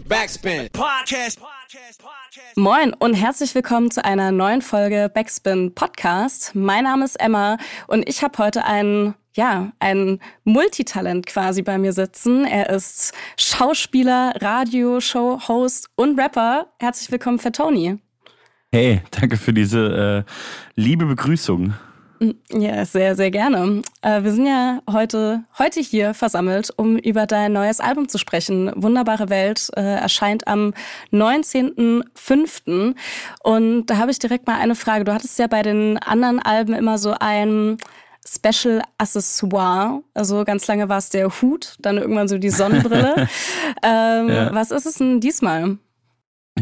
Backspin. Podcast. Moin und herzlich willkommen zu einer neuen Folge Backspin Podcast. Mein Name ist Emma und ich habe heute einen ja, ein Multitalent quasi bei mir sitzen. Er ist Schauspieler, Radioshow-Host und Rapper. Herzlich willkommen, Tony. Hey, danke für diese äh, liebe Begrüßung. Ja, sehr, sehr gerne. Äh, wir sind ja heute, heute hier versammelt, um über dein neues Album zu sprechen. Wunderbare Welt äh, erscheint am 19.05. Und da habe ich direkt mal eine Frage. Du hattest ja bei den anderen Alben immer so ein Special Accessoire. Also ganz lange war es der Hut, dann irgendwann so die Sonnenbrille. ähm, ja. Was ist es denn diesmal?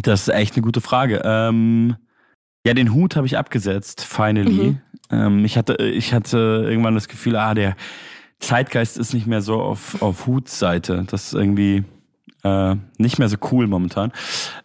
Das ist echt eine gute Frage. Ähm, ja, den Hut habe ich abgesetzt, finally. Mhm. Ähm, ich, hatte, ich hatte irgendwann das Gefühl, ah, der Zeitgeist ist nicht mehr so auf, auf Hutseite. Das ist irgendwie äh, nicht mehr so cool momentan.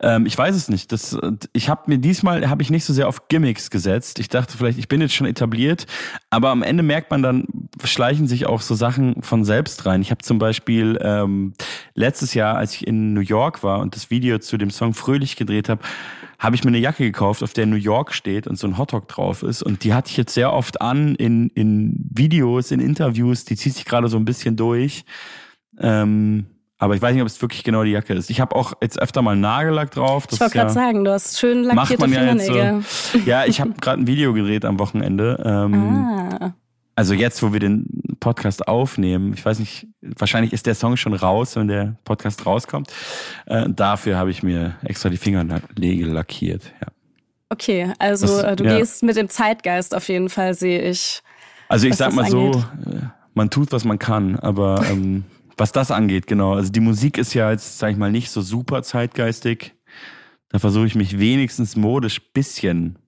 Ähm, ich weiß es nicht. Das, ich habe mir diesmal habe ich nicht so sehr auf Gimmicks gesetzt. Ich dachte vielleicht, ich bin jetzt schon etabliert, aber am Ende merkt man dann, schleichen sich auch so Sachen von selbst rein. Ich habe zum Beispiel ähm, letztes Jahr, als ich in New York war und das Video zu dem Song Fröhlich gedreht habe, habe ich mir eine Jacke gekauft, auf der New York steht und so ein Hotdog drauf ist. Und die hatte ich jetzt sehr oft an in, in Videos, in Interviews. Die zieht sich gerade so ein bisschen durch. Ähm, aber ich weiß nicht, ob es wirklich genau die Jacke ist. Ich habe auch jetzt öfter mal Nagellack drauf. Das ich wollte gerade ja, sagen, du hast schön lackierte macht man ja Fingernägel. So. Ja, ich habe gerade ein Video gedreht am Wochenende. Ähm, ah. Also jetzt, wo wir den Podcast aufnehmen, ich weiß nicht, wahrscheinlich ist der Song schon raus, wenn der Podcast rauskommt. Äh, dafür habe ich mir extra die Fingernägel lackiert. Ja. Okay, also das, äh, du ja. gehst mit dem Zeitgeist auf jeden Fall, sehe ich. Also ich sag mal angeht. so, äh, man tut, was man kann, aber ähm, was das angeht, genau. Also die Musik ist ja jetzt, sag ich mal, nicht so super zeitgeistig. Da versuche ich mich wenigstens modisch bisschen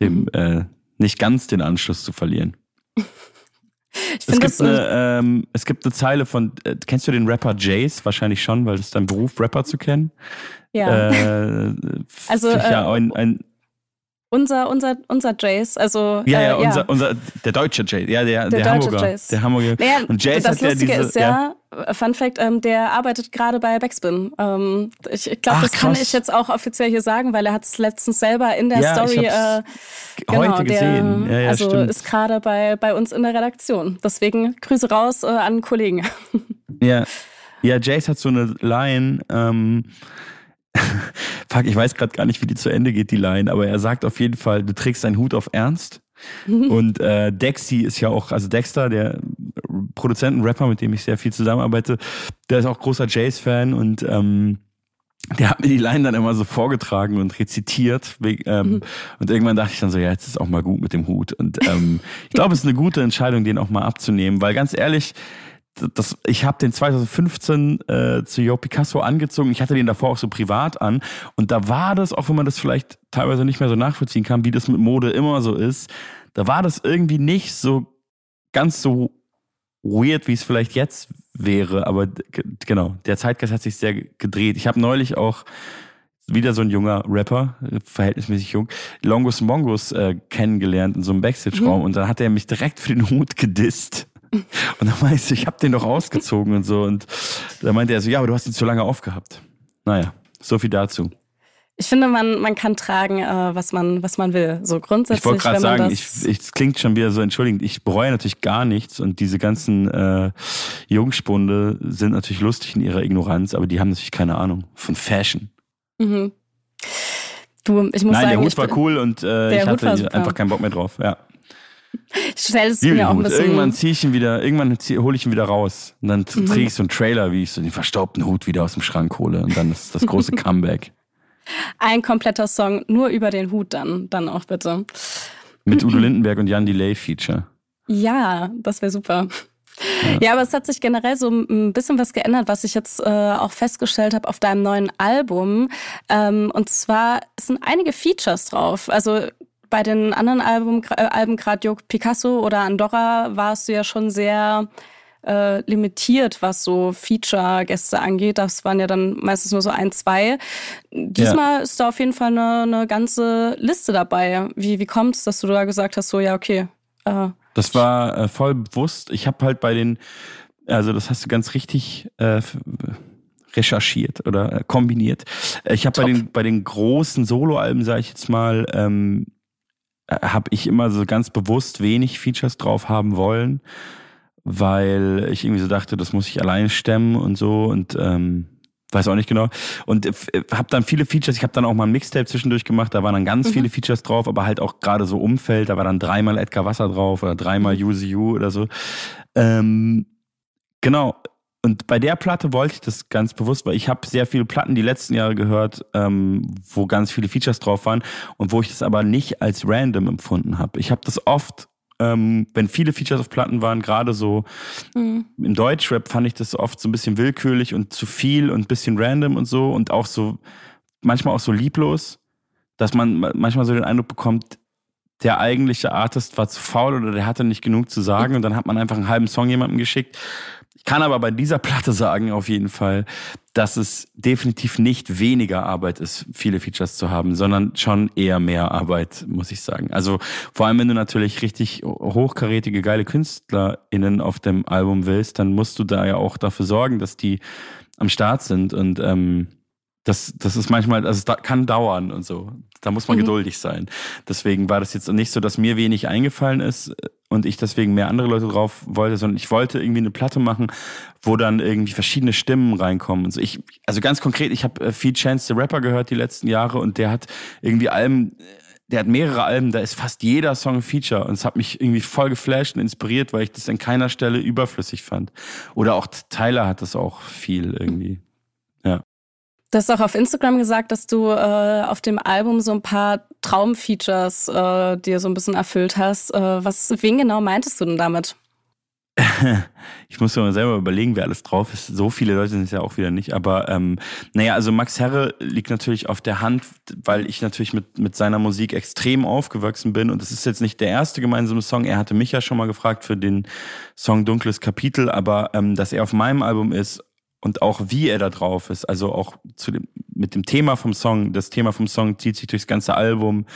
dem, mhm. äh, nicht ganz den Anschluss zu verlieren. Ich es, gibt eine, ähm, es gibt eine Zeile von, äh, kennst du den Rapper Jace? Wahrscheinlich schon, weil es dein Beruf, Rapper zu kennen. Ja. Äh, also, ja, äh, ein, ein, unser, unser, unser Jace, also. Ja, ja, äh, unser, ja. unser, der deutsche Jace, ja, der, der, der Hamburger. Jace. Der Hamburger. Naja, und Jace das hat Lustige ja diese, ist ja, ja, Fun Fact, ähm, der arbeitet gerade bei Backspin. Ähm, ich ich glaube, das kann ich jetzt auch offiziell hier sagen, weil er hat es letztens selber in der ja, Story äh, genau, heute gesehen. Der, also stimmt. ist gerade bei, bei uns in der Redaktion. Deswegen Grüße raus äh, an Kollegen. Ja. Ja, Jace hat so eine Line, ähm, Fuck, ich weiß gerade gar nicht, wie die zu Ende geht, die Line, aber er sagt auf jeden Fall, du trägst deinen Hut auf Ernst. Und äh, Dexy ist ja auch, also Dexter, der Produzenten-Rapper, mit dem ich sehr viel zusammenarbeite, der ist auch großer Jace-Fan und ähm, der hat mir die Line dann immer so vorgetragen und rezitiert. Ähm, mhm. Und irgendwann dachte ich dann so, ja, jetzt ist auch mal gut mit dem Hut. Und ähm, ich glaube, es ist eine gute Entscheidung, den auch mal abzunehmen, weil ganz ehrlich, das, ich habe den 2015 äh, zu Jo Picasso angezogen. Ich hatte den davor auch so privat an. Und da war das, auch wenn man das vielleicht teilweise nicht mehr so nachvollziehen kann, wie das mit Mode immer so ist, da war das irgendwie nicht so ganz so weird, wie es vielleicht jetzt wäre. Aber genau, der Zeitgeist hat sich sehr gedreht. Ich habe neulich auch wieder so ein junger Rapper, verhältnismäßig jung, Longus Mongus äh, kennengelernt in so einem Backstage-Raum. Mhm. Und dann hat er mich direkt für den Hut gedisst. Und dann meinte ich, ich habe den doch ausgezogen und so. Und da meinte er so, ja, aber du hast ihn zu lange aufgehabt. Naja, so viel dazu. Ich finde, man, man kann tragen, äh, was, man, was man will. So grundsätzlich. Ich wollte gerade sagen, ich, ich, es klingt schon wieder so entschuldigend. Ich bereue natürlich gar nichts und diese ganzen äh, Jungspunde sind natürlich lustig in ihrer Ignoranz, aber die haben natürlich keine Ahnung von Fashion. Mhm. Du, ich muss Nein, sagen, der Hut war cool und äh, ich hatte einfach keinen Bock mehr drauf. Ja. Stellst du mir auch ein bisschen. Irgendwann ziehe ich ihn wieder, irgendwann hole ich ihn wieder raus. Und dann mhm. drehe ich so einen Trailer, wie ich so den verstaubten Hut wieder aus dem Schrank hole. Und dann ist das große Comeback. Ein kompletter Song nur über den Hut dann, dann auch bitte. Mit Udo Lindenberg und Jan Delay Feature. Ja, das wäre super. Ja. ja. aber es hat sich generell so ein bisschen was geändert, was ich jetzt äh, auch festgestellt habe auf deinem neuen Album. Ähm, und zwar sind einige Features drauf. Also bei den anderen Album, äh, Alben, gerade Jo Picasso oder Andorra, warst du ja schon sehr äh, limitiert, was so Feature-Gäste angeht. Das waren ja dann meistens nur so ein, zwei. Diesmal ja. ist da auf jeden Fall eine, eine ganze Liste dabei. Wie, wie kommt es, dass du da gesagt hast, so ja, okay. Äh, das war äh, voll bewusst. Ich habe halt bei den, also das hast du ganz richtig, äh, recherchiert oder äh, kombiniert. Ich habe bei den, bei den großen Soloalben, sage ich jetzt mal, ähm, äh, habe ich immer so ganz bewusst wenig Features drauf haben wollen, weil ich irgendwie so dachte, das muss ich alleine stemmen und so und ähm, weiß auch nicht genau. Und äh, habe dann viele Features, ich habe dann auch mal ein Mixtape zwischendurch gemacht, da waren dann ganz mhm. viele Features drauf, aber halt auch gerade so Umfeld, da war dann dreimal Edgar Wasser drauf oder dreimal mhm. You oder so. Ähm, genau, und bei der Platte wollte ich das ganz bewusst, weil ich habe sehr viele Platten die letzten Jahre gehört, ähm, wo ganz viele Features drauf waren und wo ich das aber nicht als random empfunden habe. Ich habe das oft, ähm, wenn viele Features auf Platten waren, gerade so mhm. im Deutschrap fand ich das oft so ein bisschen willkürlich und zu viel und ein bisschen random und so und auch so, manchmal auch so lieblos, dass man manchmal so den Eindruck bekommt, der eigentliche Artist war zu faul oder der hatte nicht genug zu sagen und dann hat man einfach einen halben Song jemandem geschickt kann aber bei dieser Platte sagen, auf jeden Fall, dass es definitiv nicht weniger Arbeit ist, viele Features zu haben, sondern schon eher mehr Arbeit, muss ich sagen. Also vor allem, wenn du natürlich richtig hochkarätige, geile KünstlerInnen auf dem Album willst, dann musst du da ja auch dafür sorgen, dass die am Start sind und ähm, das, das ist manchmal, also es kann dauern und so. Da muss man mhm. geduldig sein. Deswegen war das jetzt nicht so, dass mir wenig eingefallen ist und ich deswegen mehr andere Leute drauf wollte, sondern ich wollte irgendwie eine Platte machen, wo dann irgendwie verschiedene Stimmen reinkommen. Und so. ich, also ganz konkret, ich habe äh, viel Chance the Rapper gehört die letzten Jahre und der hat irgendwie Alben, der hat mehrere Alben, da ist fast jeder Song ein Feature und es hat mich irgendwie voll geflasht und inspiriert, weil ich das an keiner Stelle überflüssig fand. Oder auch Tyler hat das auch viel irgendwie. Du hast auch auf Instagram gesagt, dass du äh, auf dem Album so ein paar Traumfeatures äh, dir so ein bisschen erfüllt hast. Äh, was, wen genau meintest du denn damit? ich muss mir mal selber überlegen, wer alles drauf ist. So viele Leute sind es ja auch wieder nicht. Aber ähm, naja, also Max Herre liegt natürlich auf der Hand, weil ich natürlich mit, mit seiner Musik extrem aufgewachsen bin. Und das ist jetzt nicht der erste gemeinsame Song. Er hatte mich ja schon mal gefragt für den Song Dunkles Kapitel, aber ähm, dass er auf meinem Album ist und auch wie er da drauf ist, also auch zu dem, mit dem Thema vom Song, das Thema vom Song zieht sich durchs ganze Album,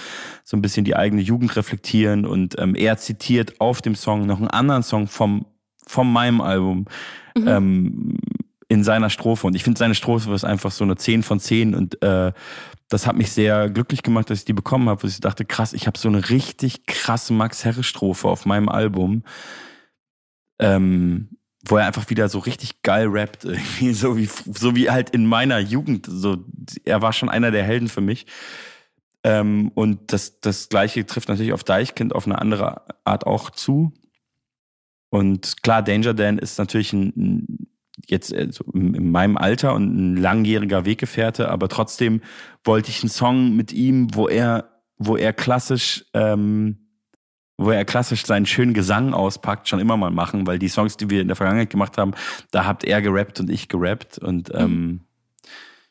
so ein bisschen die eigene Jugend reflektieren. Und ähm, er zitiert auf dem Song noch einen anderen Song vom, vom meinem Album mhm. ähm, in seiner Strophe. Und ich finde seine Strophe ist einfach so eine 10 von 10 und äh, das hat mich sehr glücklich gemacht, dass ich die bekommen habe, wo ich dachte, krass, ich habe so eine richtig krasse Max Herre Strophe auf meinem Album. Ähm, wo er einfach wieder so richtig geil rappt, irgendwie, so wie, so wie halt in meiner Jugend. So, er war schon einer der Helden für mich. Ähm, und das, das Gleiche trifft natürlich auf Deichkind auf eine andere Art auch zu. Und klar, Danger Dan ist natürlich ein, jetzt also in meinem Alter und ein langjähriger Weggefährte, aber trotzdem wollte ich einen Song mit ihm, wo er, wo er klassisch ähm, wo er klassisch seinen schönen Gesang auspackt, schon immer mal machen, weil die Songs, die wir in der Vergangenheit gemacht haben, da habt er gerappt und ich gerappt. Und mhm. ähm,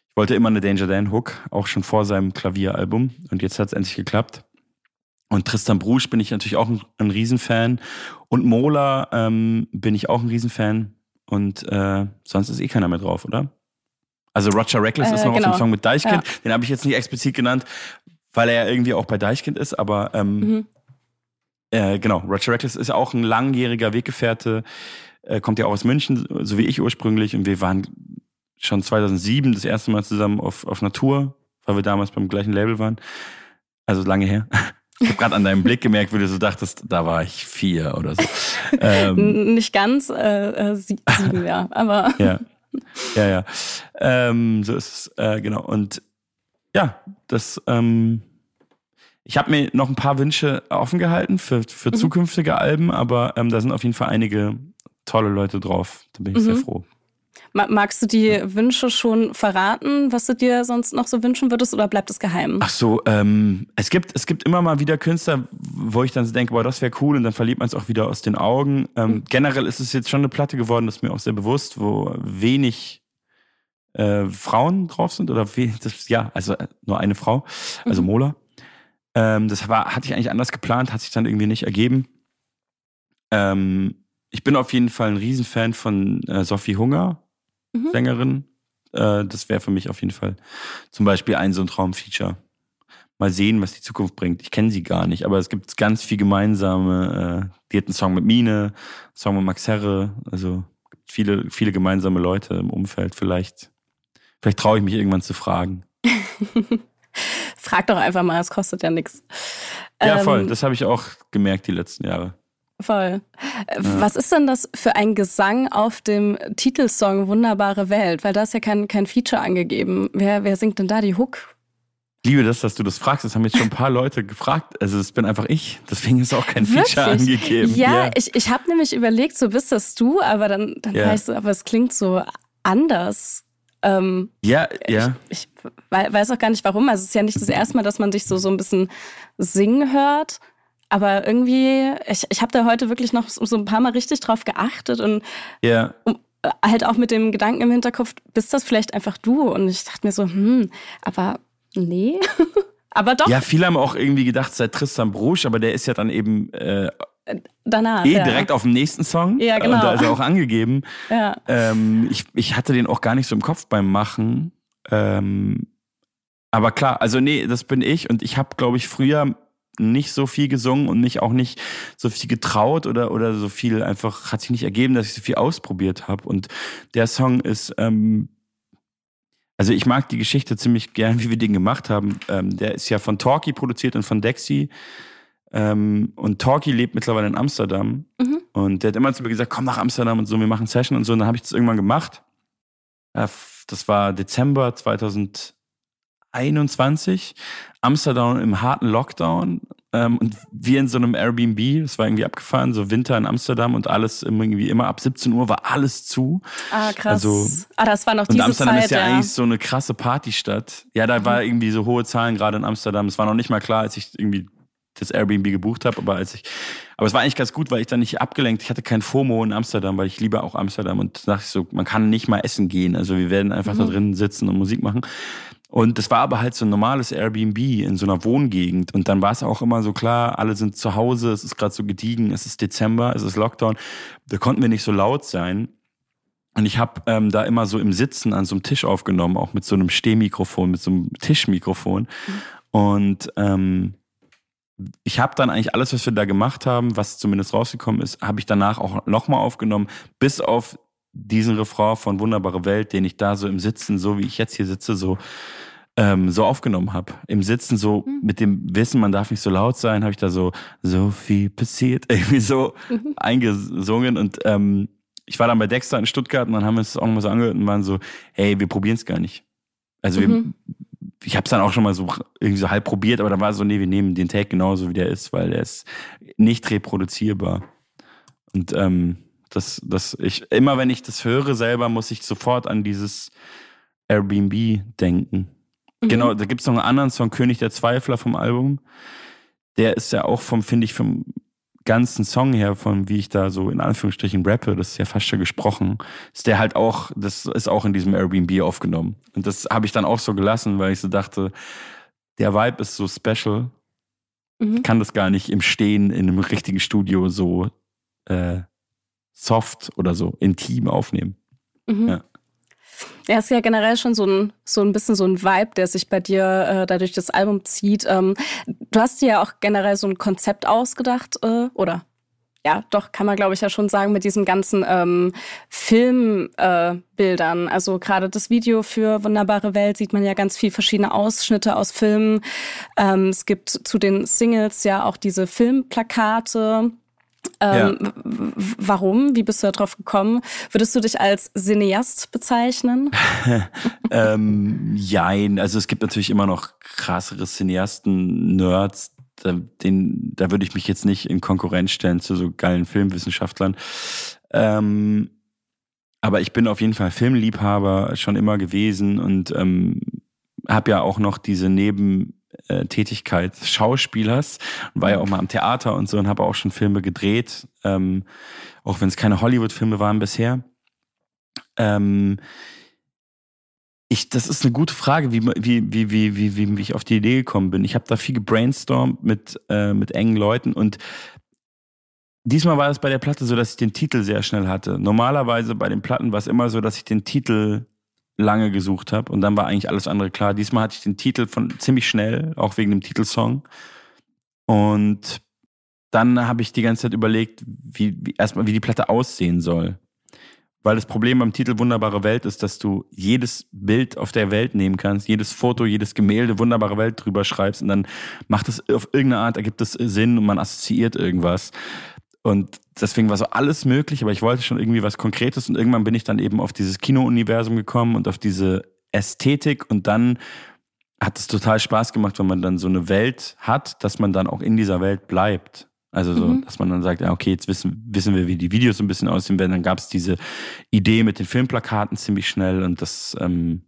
ich wollte immer eine Danger Dan Hook, auch schon vor seinem Klavieralbum. Und jetzt hat es endlich geklappt. Und Tristan Brusch bin ich natürlich auch ein, ein Riesenfan. Und Mola ähm, bin ich auch ein Riesenfan. Und äh, sonst ist eh keiner mehr drauf, oder? Also Roger Reckless äh, ist noch genau. auf dem genau. Song mit Deichkind. Ja. Den habe ich jetzt nicht explizit genannt, weil er irgendwie auch bei Deichkind ist, aber ähm, mhm. Äh, genau, Roger Reckless ist auch ein langjähriger Weggefährte, äh, kommt ja auch aus München, so wie ich ursprünglich. Und wir waren schon 2007 das erste Mal zusammen auf, auf Natur, weil wir damals beim gleichen Label waren. Also lange her. Ich habe gerade an deinem Blick gemerkt, wie du so dachtest, da war ich vier oder so. Ähm, Nicht ganz, äh, äh sieben, ja, aber. Ja, ja, ja. Ähm, so ist es, äh, genau. Und ja, das ähm, ich habe mir noch ein paar Wünsche offen gehalten für, für mhm. zukünftige Alben, aber ähm, da sind auf jeden Fall einige tolle Leute drauf. Da bin ich mhm. sehr froh. Magst du die Wünsche schon verraten, was du dir sonst noch so wünschen würdest, oder bleibt es geheim? Ach so, ähm, es gibt es gibt immer mal wieder Künstler, wo ich dann so denke, boah, das wäre cool, und dann verliert man es auch wieder aus den Augen. Ähm, mhm. Generell ist es jetzt schon eine Platte geworden, das ist mir auch sehr bewusst, wo wenig äh, Frauen drauf sind oder we das, ja, also äh, nur eine Frau, also mhm. Mola. Ähm, das war, hatte ich eigentlich anders geplant, hat sich dann irgendwie nicht ergeben. Ähm, ich bin auf jeden Fall ein Riesenfan von äh, Sophie Hunger, mhm. Sängerin. Äh, das wäre für mich auf jeden Fall zum Beispiel ein so ein Traumfeature. Mal sehen, was die Zukunft bringt. Ich kenne sie gar nicht, aber es gibt ganz viel gemeinsame. Äh, die hat einen Song mit Mine, einen Song mit Max Herre, also viele, viele gemeinsame Leute im Umfeld. Vielleicht Vielleicht traue ich mich irgendwann zu fragen. Frag doch einfach mal, es kostet ja nichts. Ja, voll. Ähm, das habe ich auch gemerkt die letzten Jahre. Voll. Ja. Was ist denn das für ein Gesang auf dem Titelsong Wunderbare Welt? Weil da ist ja kein, kein Feature angegeben. Wer, wer singt denn da die Hook? Ich liebe das, dass du das fragst. Das haben jetzt schon ein paar Leute gefragt. Also es bin einfach ich. Deswegen ist auch kein Wirklich? Feature angegeben. Ja, ja. ich, ich habe nämlich überlegt, so bist das du, aber dann, dann ja. ich so, aber es klingt so anders. Ähm, ja, ja. Ich, ich, weiß auch gar nicht warum. Also es ist ja nicht das erste Mal, dass man dich so, so ein bisschen singen hört. Aber irgendwie, ich, ich habe da heute wirklich noch so ein paar Mal richtig drauf geachtet und ja. Um, äh, halt auch mit dem Gedanken im Hinterkopf, bist das vielleicht einfach du? Und ich dachte mir so, hm, aber nee. aber doch. Ja, viele haben auch irgendwie gedacht, sei Tristan Brusch, aber der ist ja dann eben äh, danach. Eh, ja. direkt auf dem nächsten Song. Ja, genau. Und da ist er auch angegeben. Ja. Ähm, ich, ich hatte den auch gar nicht so im Kopf beim Machen. Ähm, aber klar, also nee, das bin ich und ich habe, glaube ich, früher nicht so viel gesungen und mich auch nicht so viel getraut oder, oder so viel einfach, hat sich nicht ergeben, dass ich so viel ausprobiert habe. Und der Song ist, ähm, also ich mag die Geschichte ziemlich gern, wie wir den gemacht haben. Ähm, der ist ja von Talkie produziert und von Dexy. Ähm, und Talkie lebt mittlerweile in Amsterdam. Mhm. Und der hat immer zu mir gesagt, komm nach Amsterdam und so, wir machen Session und so. Und dann habe ich das irgendwann gemacht. Das war Dezember 2000. 21, Amsterdam im harten Lockdown ähm, und wir in so einem Airbnb, das war irgendwie abgefahren, so Winter in Amsterdam und alles irgendwie immer ab 17 Uhr war alles zu. Ah, krass. Also, ah, das war noch diese Amsterdam Zeit, ist ja, ja, eigentlich so eine krasse Partystadt. Ja, da mhm. war irgendwie so hohe Zahlen gerade in Amsterdam. Es war noch nicht mal klar, als ich irgendwie das Airbnb gebucht habe, aber als ich, aber es war eigentlich ganz gut, weil ich dann nicht abgelenkt, ich hatte kein FOMO in Amsterdam, weil ich liebe auch Amsterdam und dachte ich so, man kann nicht mal essen gehen, also wir werden einfach mhm. da drin sitzen und Musik machen. Und das war aber halt so ein normales Airbnb in so einer Wohngegend. Und dann war es auch immer so klar, alle sind zu Hause, es ist gerade so gediegen, es ist Dezember, es ist Lockdown. Da konnten wir nicht so laut sein. Und ich habe ähm, da immer so im Sitzen an so einem Tisch aufgenommen, auch mit so einem Stehmikrofon, mit so einem Tischmikrofon. Mhm. Und ähm, ich habe dann eigentlich alles, was wir da gemacht haben, was zumindest rausgekommen ist, habe ich danach auch nochmal aufgenommen, bis auf diesen Refrain von Wunderbare Welt, den ich da so im Sitzen, so wie ich jetzt hier sitze, so ähm, so aufgenommen habe. Im Sitzen so mhm. mit dem Wissen, man darf nicht so laut sein, habe ich da so so viel passiert irgendwie so mhm. eingesungen und ähm, ich war dann bei Dexter in Stuttgart und dann haben wir es auch nochmal so angehört und waren so, hey, wir probieren es gar nicht. Also mhm. wir, ich habe es dann auch schon mal so irgendwie so halb probiert, aber dann war es so, nee, wir nehmen den Take genauso wie der ist, weil der ist nicht reproduzierbar. Und ähm, das, das ich, immer wenn ich das höre selber, muss ich sofort an dieses Airbnb denken. Mhm. Genau, da gibt es noch einen anderen Song, König der Zweifler vom Album. Der ist ja auch vom, finde ich, vom ganzen Song her, von wie ich da so in Anführungsstrichen rappe, das ist ja fast schon gesprochen, ist der halt auch, das ist auch in diesem Airbnb aufgenommen. Und das habe ich dann auch so gelassen, weil ich so dachte, der Vibe ist so special. Mhm. Ich kann das gar nicht im Stehen in einem richtigen Studio so äh, soft oder so intim aufnehmen. Mhm. Ja. Ja, ist ja generell schon so ein, so ein bisschen so ein Vibe, der sich bei dir äh, dadurch das Album zieht. Ähm, du hast dir ja auch generell so ein Konzept ausgedacht, äh, oder? Ja, doch, kann man glaube ich ja schon sagen, mit diesen ganzen ähm, Filmbildern. Äh, also gerade das Video für Wunderbare Welt sieht man ja ganz viel verschiedene Ausschnitte aus Filmen. Ähm, es gibt zu den Singles ja auch diese Filmplakate. Ähm, ja. Warum? Wie bist du darauf gekommen? Würdest du dich als Cineast bezeichnen? ähm, jein. Also es gibt natürlich immer noch krassere Cineasten, Nerds. Da, den, da würde ich mich jetzt nicht in Konkurrenz stellen zu so geilen Filmwissenschaftlern. Ähm, aber ich bin auf jeden Fall Filmliebhaber schon immer gewesen und ähm, habe ja auch noch diese Neben äh, Tätigkeit Schauspielers und war ja auch mal am Theater und so und habe auch schon Filme gedreht, ähm, auch wenn es keine Hollywood-Filme waren bisher. Ähm, ich, das ist eine gute Frage, wie, wie, wie, wie, wie, wie, wie ich auf die Idee gekommen bin. Ich habe da viel gebrainstormt mit, äh, mit engen Leuten und diesmal war es bei der Platte so, dass ich den Titel sehr schnell hatte. Normalerweise bei den Platten war es immer so, dass ich den Titel lange gesucht habe und dann war eigentlich alles andere klar. Diesmal hatte ich den Titel von ziemlich schnell, auch wegen dem Titelsong. Und dann habe ich die ganze Zeit überlegt, wie, wie erstmal wie die Platte aussehen soll. Weil das Problem beim Titel Wunderbare Welt ist, dass du jedes Bild auf der Welt nehmen kannst, jedes Foto, jedes Gemälde Wunderbare Welt drüber schreibst und dann macht es auf irgendeine Art, ergibt es Sinn und man assoziiert irgendwas. Und deswegen war so alles möglich, aber ich wollte schon irgendwie was Konkretes und irgendwann bin ich dann eben auf dieses Kino-Universum gekommen und auf diese Ästhetik und dann hat es total Spaß gemacht, wenn man dann so eine Welt hat, dass man dann auch in dieser Welt bleibt. Also so, mhm. dass man dann sagt, ja, okay, jetzt wissen, wissen wir, wie die Videos so ein bisschen aussehen werden. Dann gab es diese Idee mit den Filmplakaten ziemlich schnell und das ähm,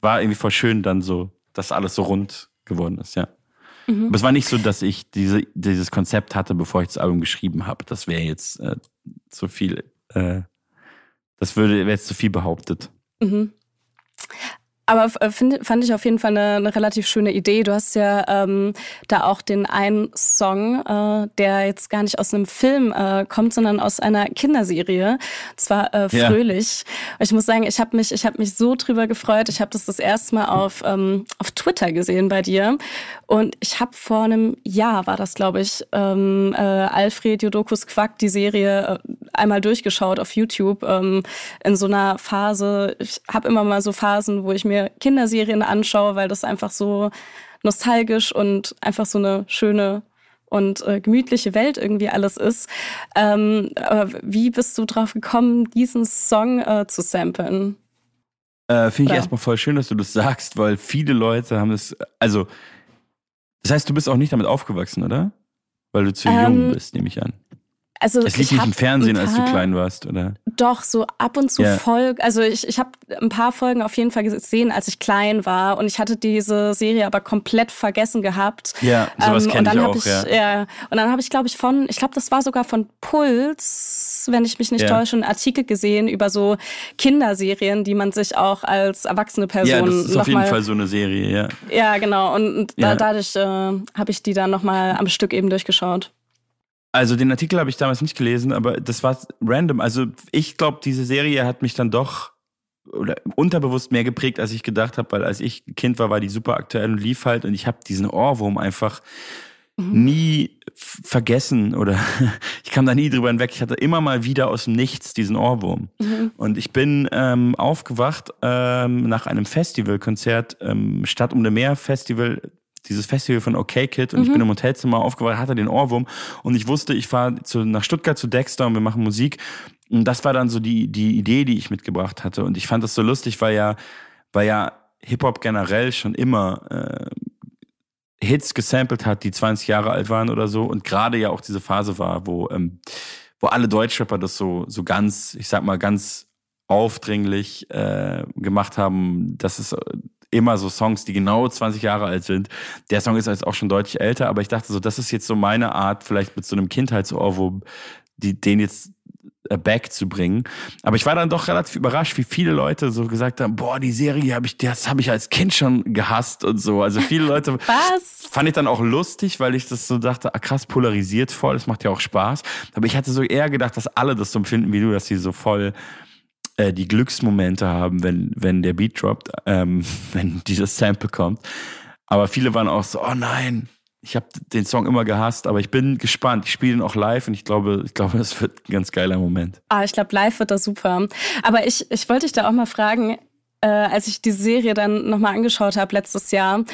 war irgendwie voll schön, dann so, dass alles so rund geworden ist, ja. Mhm. Aber es war nicht so, dass ich diese, dieses Konzept hatte, bevor ich das Album geschrieben habe. Das wäre jetzt äh, zu viel, äh, das würde wäre jetzt zu viel behauptet. Mhm. Aber äh, find, fand ich auf jeden Fall eine, eine relativ schöne Idee. Du hast ja ähm, da auch den einen Song, äh, der jetzt gar nicht aus einem Film äh, kommt, sondern aus einer Kinderserie. Und zwar äh, Fröhlich. Ja. Ich muss sagen, ich habe mich, ich habe mich so drüber gefreut. Ich habe das das erste Mal auf ähm, auf Twitter gesehen bei dir und ich habe vor einem Jahr war das, glaube ich, ähm, äh, Alfred Jodokus Quack die Serie äh, einmal durchgeschaut auf YouTube ähm, in so einer Phase. Ich habe immer mal so Phasen, wo ich mir mir Kinderserien anschaue, weil das einfach so nostalgisch und einfach so eine schöne und äh, gemütliche Welt irgendwie alles ist. Ähm, wie bist du drauf gekommen, diesen Song äh, zu samplen? Äh, Finde ich ja. erstmal voll schön, dass du das sagst, weil viele Leute haben das, also, das heißt, du bist auch nicht damit aufgewachsen, oder? Weil du zu ähm, jung bist, nehme ich an. Also es lief nicht im Fernsehen, als du klein warst, oder? Doch, so ab und zu yeah. Folgen. Also ich, ich habe ein paar Folgen auf jeden Fall gesehen, als ich klein war. Und ich hatte diese Serie aber komplett vergessen gehabt. Ja, sowas ähm, kenne ich auch, ich, ja. ja. Und dann habe ich, glaube ich, von, ich glaube, das war sogar von Puls, wenn ich mich nicht yeah. täusche, einen Artikel gesehen über so Kinderserien, die man sich auch als erwachsene Person. Ja, das ist auf jeden Fall so eine Serie, ja. Ja, genau. Und, und ja. Da, dadurch äh, habe ich die dann nochmal am Stück eben durchgeschaut. Also den Artikel habe ich damals nicht gelesen, aber das war random. Also ich glaube, diese Serie hat mich dann doch oder unterbewusst mehr geprägt, als ich gedacht habe, weil als ich Kind war, war die super aktuell und lief halt und ich habe diesen Ohrwurm einfach mhm. nie vergessen oder ich kam da nie drüber hinweg. Ich hatte immer mal wieder aus dem Nichts diesen Ohrwurm. Mhm. Und ich bin ähm, aufgewacht ähm, nach einem Festivalkonzert, ähm, Stadt um der Meer Festival dieses Festival von OK Kid und mhm. ich bin im Hotelzimmer aufgewacht, hatte den Ohrwurm und ich wusste, ich fahre nach Stuttgart zu Dexter und wir machen Musik. Und das war dann so die, die Idee, die ich mitgebracht hatte. Und ich fand das so lustig, weil ja, weil ja Hip-Hop generell schon immer äh, Hits gesampelt hat, die 20 Jahre alt waren oder so. Und gerade ja auch diese Phase war, wo, ähm, wo alle Deutschrapper das so, so ganz, ich sag mal, ganz aufdringlich äh, gemacht haben, dass es immer so Songs, die genau 20 Jahre alt sind. Der Song ist jetzt auch schon deutlich älter, aber ich dachte so, das ist jetzt so meine Art, vielleicht mit so einem Kindheitsohrwurm, die, den jetzt äh, back zu bringen. Aber ich war dann doch relativ überrascht, wie viele Leute so gesagt haben, boah, die Serie habe ich, das habe ich als Kind schon gehasst und so. Also viele Leute Was? fand ich dann auch lustig, weil ich das so dachte, ah, krass polarisiert voll, das macht ja auch Spaß. Aber ich hatte so eher gedacht, dass alle das so empfinden wie du, dass sie so voll äh, die Glücksmomente haben, wenn, wenn der Beat droppt, ähm, wenn dieses Sample kommt. Aber viele waren auch so, oh nein, ich habe den Song immer gehasst, aber ich bin gespannt. Ich spiele ihn auch live und ich glaube, ich glaube, es wird ein ganz geiler Moment. Ah, ich glaube, live wird das super. Aber ich, ich wollte dich da auch mal fragen, äh, als ich die Serie dann nochmal angeschaut habe letztes Jahr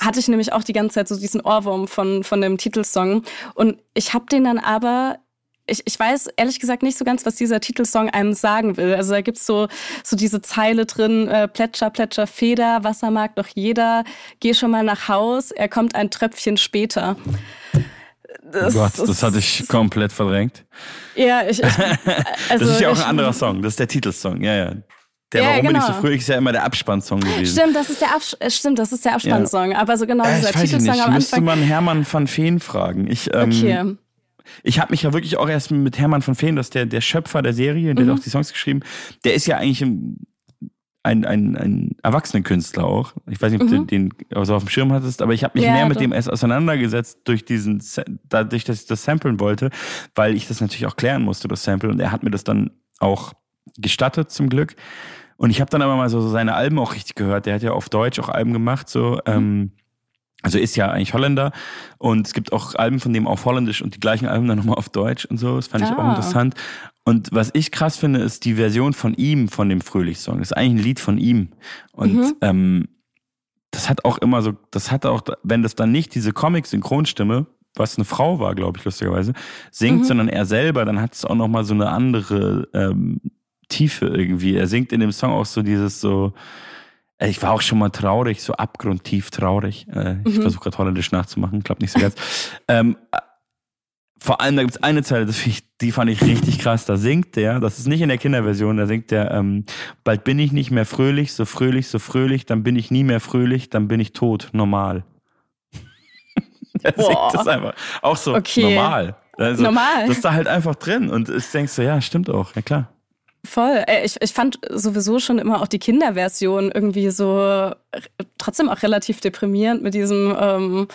hatte ich nämlich auch die ganze Zeit so diesen Ohrwurm von, von dem Titelsong. Und ich habe den dann aber ich, ich weiß ehrlich gesagt nicht so ganz, was dieser Titelsong einem sagen will. Also da gibt's so, so diese Zeile drin, äh, Plätscher, Plätscher, Feder, Wasser mag doch jeder, geh schon mal nach Haus, er kommt ein Tröpfchen später. Das, Gott, das, das hatte ich komplett verdrängt. Ja, ich. ich also das ist ja auch ein anderer Song, das ist der Titelsong, ja, ja. Der ja, Warum genau. bin ich so früh ist ja immer der Abspannsong gewesen. Stimmt, das ist der, Abs äh, stimmt, das ist der Abspannsong. Ja. Aber so genau äh, dieser Titelsong am Anfang. Müsste man Hermann van Feen fragen. Ich, ähm, okay. Ich habe mich ja wirklich auch erst mit Hermann von Feen, das ist der, der Schöpfer der Serie, der mhm. hat auch die Songs geschrieben, der ist ja eigentlich ein, ein, ein, ein Erwachsenenkünstler auch. Ich weiß nicht, ob mhm. du den so auf dem Schirm hattest, aber ich habe mich ja, mehr mit doch. dem erst auseinandergesetzt durch diesen, dadurch, dass ich das samplen wollte, weil ich das natürlich auch klären musste, das Sample. Und er hat mir das dann auch gestattet, zum Glück. Und ich habe dann aber mal so, so seine Alben auch richtig gehört. Der hat ja auf Deutsch auch Alben gemacht, so. Mhm. Ähm, also ist ja eigentlich Holländer und es gibt auch Alben von dem auf Holländisch und die gleichen Alben dann nochmal auf Deutsch und so. Das fand ah. ich auch ah. interessant. Und was ich krass finde, ist die Version von ihm, von dem Fröhlich-Song. Das ist eigentlich ein Lied von ihm. Und Mhm. ähm, das hat auch immer so, das hat auch, wenn das dann nicht diese Comic-Synchronstimme, was eine Frau war, glaube ich, lustigerweise, singt, Mhm. sondern er selber, dann hat es auch nochmal so eine andere ähm, Tiefe irgendwie. Er singt in dem Song auch so dieses so, ich war auch schon mal traurig, so abgrundtief traurig. Äh, ich Mhm. versuche gerade holländisch nachzumachen, klappt nicht so ganz. ähm, äh, vor allem, da gibt es eine Zeile, ich, die fand ich richtig krass. Da singt der, das ist nicht in der Kinderversion, da singt der, ähm, bald bin ich nicht mehr fröhlich, so fröhlich, so fröhlich, dann bin ich nie mehr fröhlich, dann bin ich tot, normal. Boah. singt das einfach. Auch so Okay. normal. Also, Normal. Das ist da halt einfach drin und ich denkst so, ja, stimmt auch, ja klar. Voll. Äh, Ich, ich fand sowieso schon immer auch die Kinderversion irgendwie so trotzdem auch relativ deprimierend mit diesem, ähm,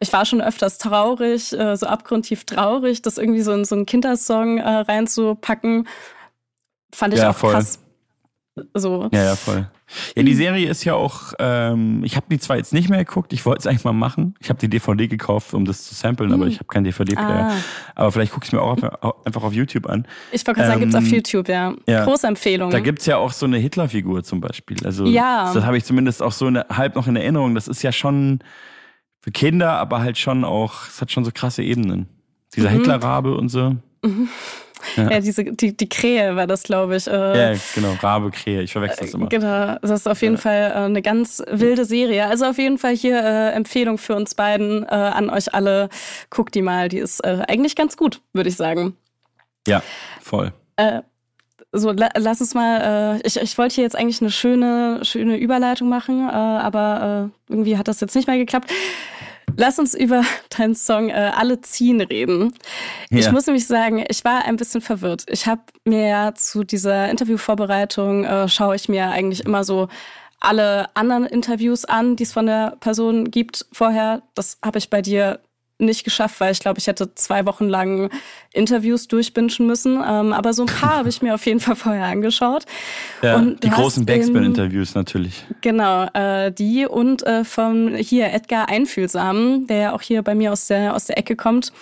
ich war schon öfters traurig, äh, so abgrundtief traurig, das irgendwie so in so einen Kindersong äh, reinzupacken, fand ich Ja, auch voll. krass. So. Ja, ja, voll. Ja, die Serie ist ja auch, ähm, ich habe die zwar jetzt nicht mehr geguckt, ich wollte es eigentlich mal machen. Ich habe die DVD gekauft, um das zu samplen, aber ich habe keinen DVD-Player. Ah. Aber vielleicht gucke ich mir auch einfach auf YouTube an. Ich wollte gerade sagen, gibt's auf Ähm, YouTube, ja. ja. Große Empfehlung. Da gibt's ja auch so eine Hitler-Figur zum Beispiel. Also Ja. das habe ich zumindest auch so eine, halb noch in Erinnerung. Das ist ja schon für Kinder, aber halt schon auch, es hat schon so krasse Ebenen. Dieser Mhm. Hitler-Rabe und so. Ja, diese, die, die Krähe war das, glaube ich. Äh, Ja, genau, Rabe, Krähe, ich verwechsel das immer. Genau, das ist auf jeden Fall äh, eine ganz wilde Serie. Also auf jeden Fall hier äh, Empfehlung für uns beiden äh, an euch alle. Guckt die mal, die ist äh, eigentlich ganz gut, würde ich sagen. Ja, voll. Äh, so, la lass uns mal, äh, ich, ich wollte hier jetzt eigentlich eine schöne, schöne Überleitung machen, äh, aber äh, irgendwie hat das jetzt nicht mehr geklappt. Lass uns über deinen Song äh, Alle ziehen reden. Ich Ja. muss nämlich sagen, ich war ein bisschen verwirrt. Ich habe mir ja zu dieser Interviewvorbereitung, äh, schaue ich mir eigentlich immer so alle anderen Interviews an, die es von der Person gibt vorher. Das habe ich bei dir nicht geschafft, weil ich glaube, ich hätte zwei Wochen lang Interviews durchbingen müssen. Ähm, aber so ein paar habe ich mir auf jeden Fall vorher angeschaut. Ja, Und die großen Backspin-Interviews natürlich. Genau, äh, die und äh, vom hier Edgar Einfühlsam, der ja auch hier bei mir aus der, aus der Ecke kommt.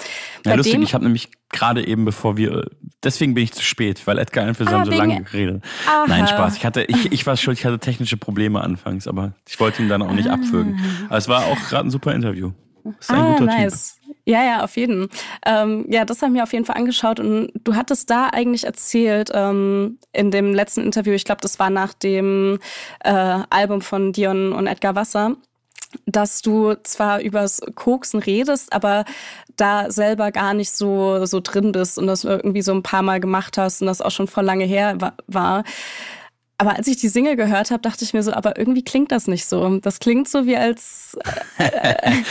Ja, Bei lustig, ich habe nämlich gerade eben, bevor wir, deswegen bin ich zu spät, weil Edgar Einfühlsam Ah, so lange geredet. Aha. Nein, Spaß. Ich hatte, ich, ich war schuld, ich hatte technische Probleme anfangs, aber ich wollte ihn dann auch nicht abwürgen. Aber es war auch gerade ein super Interview. Ist ein ah, guter nice. Ja, ja, auf jeden. Ähm, ja, das haben wir auf jeden Fall angeschaut und du hattest da eigentlich erzählt ähm, in dem letzten Interview, ich glaube, das war nach dem äh, Album von Dion und Edgar Wasser, dass du zwar übers Koksen redest, aber da selber gar nicht so so drin bist und das irgendwie so ein paar Mal gemacht hast und das auch schon vor lange her wa- war. Aber als ich die Single gehört habe, dachte ich mir so, aber irgendwie klingt das nicht so. Das klingt so wie als